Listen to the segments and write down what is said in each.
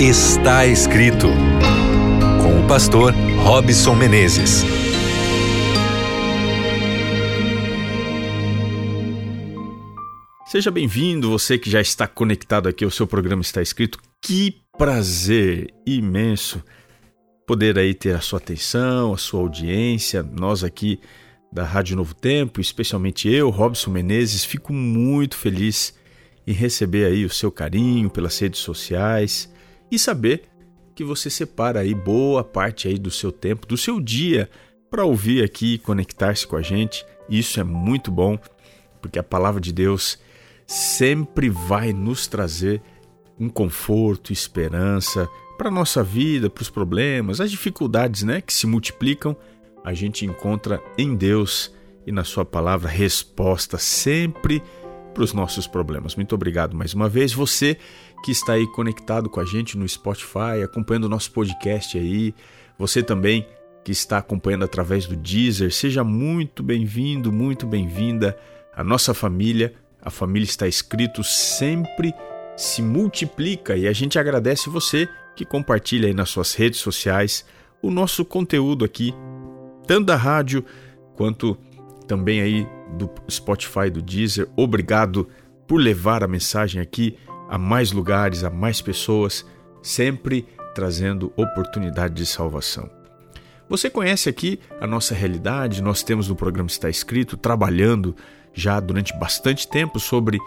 Está escrito com o pastor Robson Menezes. Seja bem-vindo, você que já está conectado aqui ao seu programa Está Escrito. Que prazer imenso poder aí ter a sua atenção, a sua audiência. Nós aqui da Rádio Novo Tempo, especialmente eu, Robson Menezes, fico muito feliz em receber aí o seu carinho pelas redes sociais e saber que você separa aí boa parte aí do seu tempo, do seu dia para ouvir aqui e conectar-se com a gente. Isso é muito bom, porque a palavra de Deus sempre vai nos trazer um conforto, esperança para a nossa vida, para os problemas, as dificuldades né, que se multiplicam, a gente encontra em Deus e na Sua palavra resposta sempre para os nossos problemas. Muito obrigado mais uma vez. Você que está aí conectado com a gente no Spotify, acompanhando o nosso podcast aí, você também que está acompanhando através do Deezer, seja muito bem-vindo, muito bem-vinda. A nossa família, a família está escrito sempre se multiplica e a gente agradece você que compartilha aí nas suas redes sociais o nosso conteúdo aqui, tanto da rádio quanto também aí do Spotify, do Deezer. Obrigado por levar a mensagem aqui a mais lugares, a mais pessoas, sempre trazendo oportunidade de salvação. Você conhece aqui a nossa realidade? Nós temos no programa Está Escrito trabalhando já durante bastante tempo sobre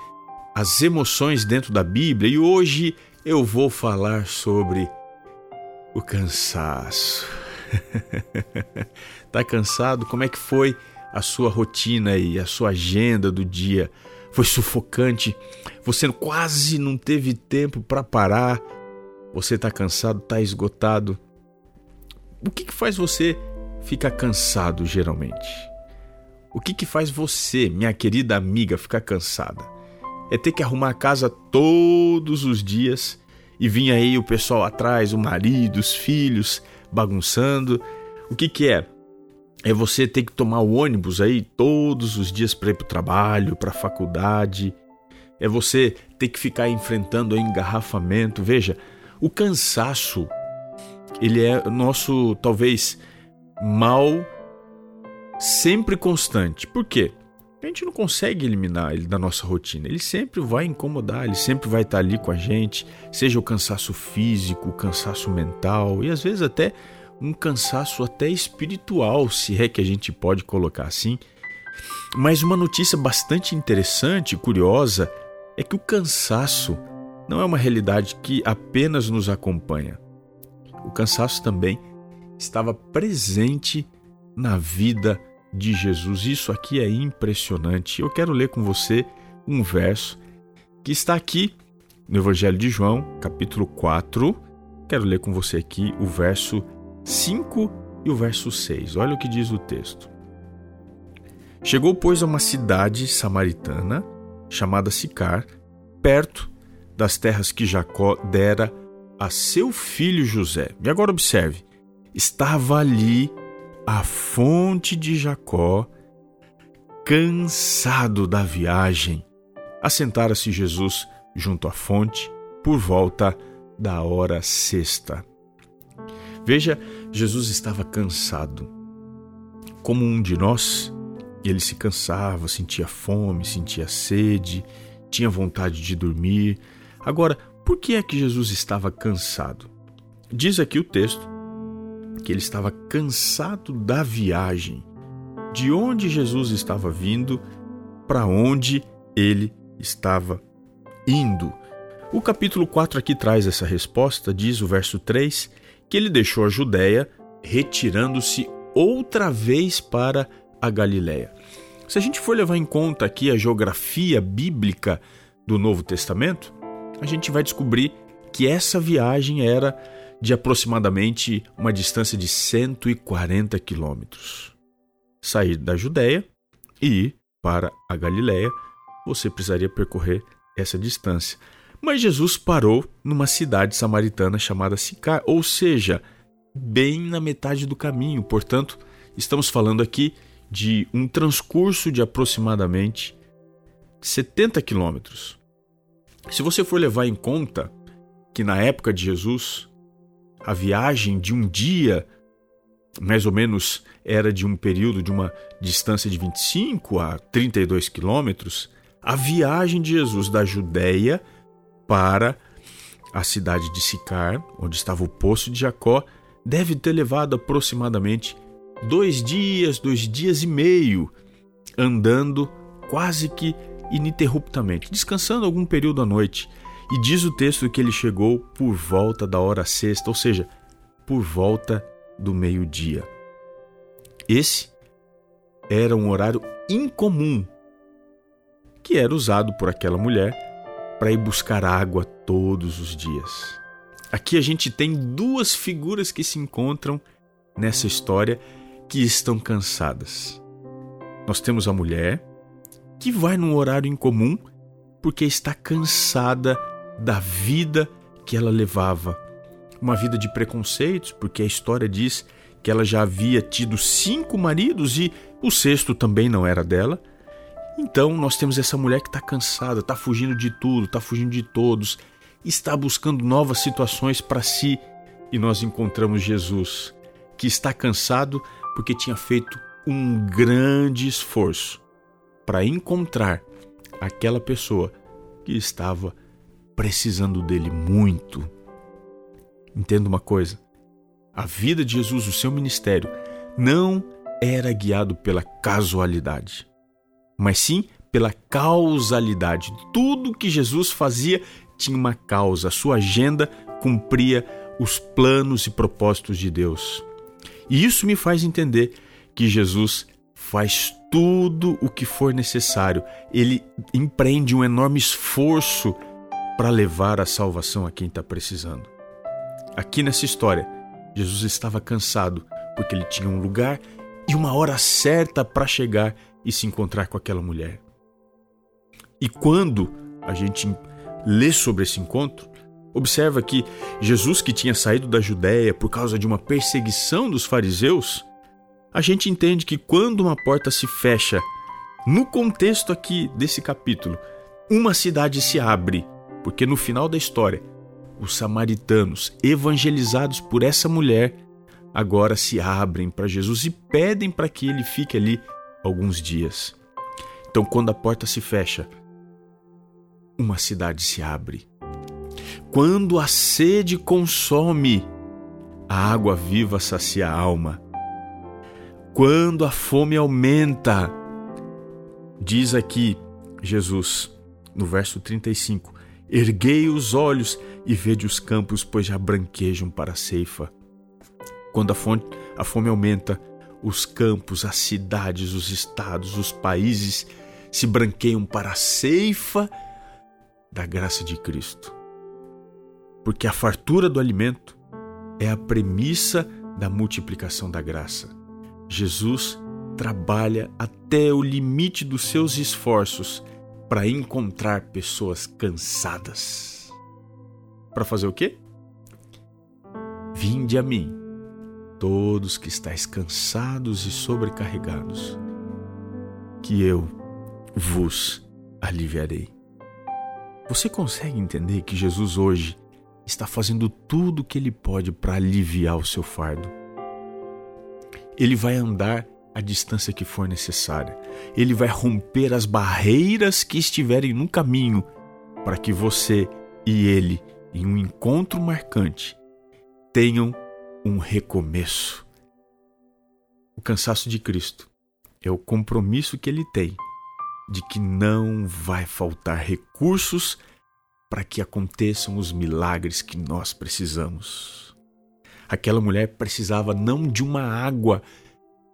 as emoções dentro da Bíblia e hoje eu vou falar sobre o cansaço. tá cansado? Como é que foi a sua rotina e a sua agenda do dia? Foi sufocante? Você quase não teve tempo para parar? Você tá cansado, tá esgotado? O que, que faz você ficar cansado geralmente? O que, que faz você, minha querida amiga, ficar cansada? É ter que arrumar a casa todos os dias e vinha aí o pessoal atrás, o marido, os filhos bagunçando. O que, que é? É você ter que tomar o ônibus aí todos os dias para ir para o trabalho, para a faculdade. É você ter que ficar enfrentando o engarrafamento. Veja, o cansaço, ele é nosso, talvez, mal sempre constante. Por quê? A gente não consegue eliminar ele da nossa rotina. Ele sempre vai incomodar, ele sempre vai estar ali com a gente, seja o cansaço físico, o cansaço mental e às vezes até um cansaço até espiritual, se é que a gente pode colocar assim. Mas uma notícia bastante interessante e curiosa é que o cansaço não é uma realidade que apenas nos acompanha. O cansaço também estava presente na vida de Jesus. Isso aqui é impressionante. Eu quero ler com você um verso que está aqui no Evangelho de João, capítulo 4. Quero ler com você aqui o verso 5 e o verso 6. Olha o que diz o texto. Chegou, pois, a uma cidade samaritana chamada Sicar, perto das terras que Jacó dera a seu filho José. E agora observe: estava ali a fonte de Jacó, cansado da viagem, assentara-se Jesus junto à fonte por volta da hora sexta. Veja, Jesus estava cansado. Como um de nós, ele se cansava, sentia fome, sentia sede, tinha vontade de dormir. Agora, por que é que Jesus estava cansado? Diz aqui o texto que ele estava cansado da viagem, de onde Jesus estava vindo, para onde ele estava indo. O capítulo 4 aqui traz essa resposta, diz o verso 3, que ele deixou a Judéia, retirando-se outra vez para a Galiléia. Se a gente for levar em conta aqui a geografia bíblica do Novo Testamento, a gente vai descobrir que essa viagem era de aproximadamente uma distância de 140 quilômetros. Sair da Judéia e ir para a Galiléia, você precisaria percorrer essa distância. Mas Jesus parou numa cidade samaritana chamada Sicar, ou seja, bem na metade do caminho. Portanto, estamos falando aqui de um transcurso de aproximadamente 70 quilômetros. Se você for levar em conta que na época de Jesus, a viagem de um dia, mais ou menos era de um período de uma distância de 25 a 32 quilômetros, a viagem de Jesus da Judéia para a cidade de Sicar, onde estava o poço de Jacó, deve ter levado aproximadamente dois dias, dois dias e meio, andando quase que ininterruptamente, descansando algum período à noite. E diz o texto que ele chegou por volta da hora sexta, ou seja, por volta do meio-dia. Esse era um horário incomum que era usado por aquela mulher para ir buscar água todos os dias. Aqui a gente tem duas figuras que se encontram nessa história que estão cansadas. Nós temos a mulher que vai num horário incomum porque está cansada da vida que ela levava. Uma vida de preconceitos, porque a história diz que ela já havia tido cinco maridos e o sexto também não era dela. Então nós temos essa mulher que está cansada, está fugindo de tudo, está fugindo de todos, está buscando novas situações para si. E nós encontramos Jesus, que está cansado porque tinha feito um grande esforço para encontrar aquela pessoa que estava precisando dele muito. Entenda uma coisa: a vida de Jesus, o seu ministério, não era guiado pela casualidade, mas sim pela causalidade. Tudo que Jesus fazia tinha uma causa, a sua agenda cumpria os planos e propósitos de Deus. E isso me faz entender que Jesus faz tudo o que for necessário. Ele empreende um enorme esforço para levar a salvação a quem está precisando. Aqui nessa história, Jesus estava cansado porque ele tinha um lugar e uma hora certa para chegar e se encontrar com aquela mulher. E quando a gente lê sobre esse encontro, observa que Jesus, que tinha saído da Judéia por causa de uma perseguição dos fariseus, a gente entende que quando uma porta se fecha, no contexto aqui desse capítulo, uma cidade se abre porque no final da história, os samaritanos, evangelizados por essa mulher, agora se abrem para Jesus e pedem para que ele fique ali alguns dias. Então, quando a porta se fecha, uma cidade se abre. Quando a sede consome, a água viva sacia a alma. Quando a fome aumenta, diz aqui Jesus, no verso 35, Erguei os olhos e vede os campos, pois já branquejam para a ceifa. Quando a, fome, a fome aumenta, os campos, as cidades, os estados, os países se branqueiam para a ceifa da graça de Cristo. Porque a fartura do alimento é a premissa da multiplicação da graça. Jesus trabalha até o limite dos seus esforços para encontrar pessoas cansadas. Para fazer o quê? Vinde a mim, todos que estáis cansados e sobrecarregados, que eu vos aliviarei. Você consegue entender que Jesus hoje está fazendo tudo o que ele pode para aliviar o seu fardo? Ele vai andar a distância que for necessária. Ele vai romper as barreiras que estiverem no caminho para que você e ele, em um encontro marcante, tenham um recomeço. O cansaço de Cristo é o compromisso que ele tem de que não vai faltar recursos para que aconteçam os milagres que nós precisamos. Aquela mulher precisava não de uma água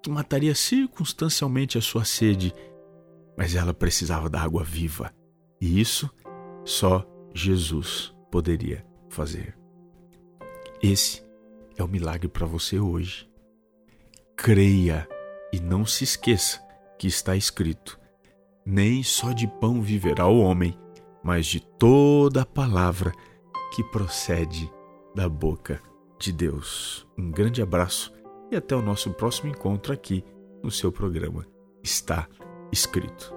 que mataria circunstancialmente a sua sede, mas ela precisava da água viva. E isso só Jesus poderia fazer. Esse é o milagre para você hoje. Creia e não se esqueça que está escrito: nem só de pão viverá o homem, mas de toda a palavra que procede da boca de Deus. Um grande abraço e até o nosso próximo encontro aqui no seu programa Está Escrito.